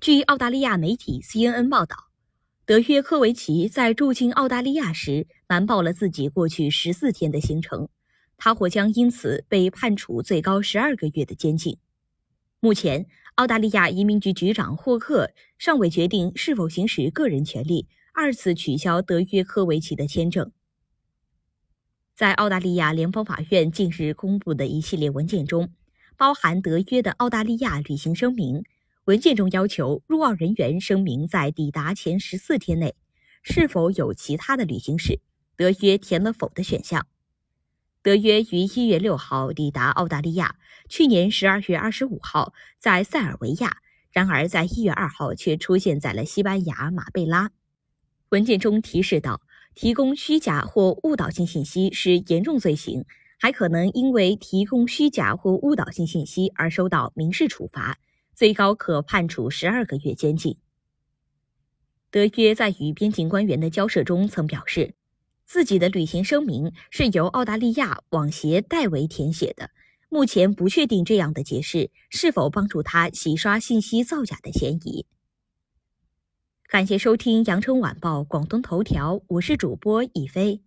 据澳大利亚媒体 CNN 报道，德约科维奇在入境澳大利亚时瞒报了自己过去十四天的行程，他或将因此被判处最高十二个月的监禁。目前，澳大利亚移民局局长霍克尚未决定是否行使个人权利，二次取消德约科维奇的签证。在澳大利亚联邦法院近日公布的一系列文件中，包含德约的澳大利亚旅行声明。文件中要求入澳人员声明在抵达前十四天内是否有其他的旅行史。德约填了否的选项。德约于一月六号抵达澳大利亚，去年十二月二十五号在塞尔维亚，然而在一月二号却出现在了西班牙马贝拉。文件中提示到，提供虚假或误导性信息是严重罪行，还可能因为提供虚假或误导性信息而受到民事处罚。最高可判处十二个月监禁。德约在与边境官员的交涉中曾表示，自己的旅行声明是由澳大利亚网协代为填写的。目前不确定这样的解释是否帮助他洗刷信息造假的嫌疑。感谢收听羊城晚报广东头条，我是主播一飞。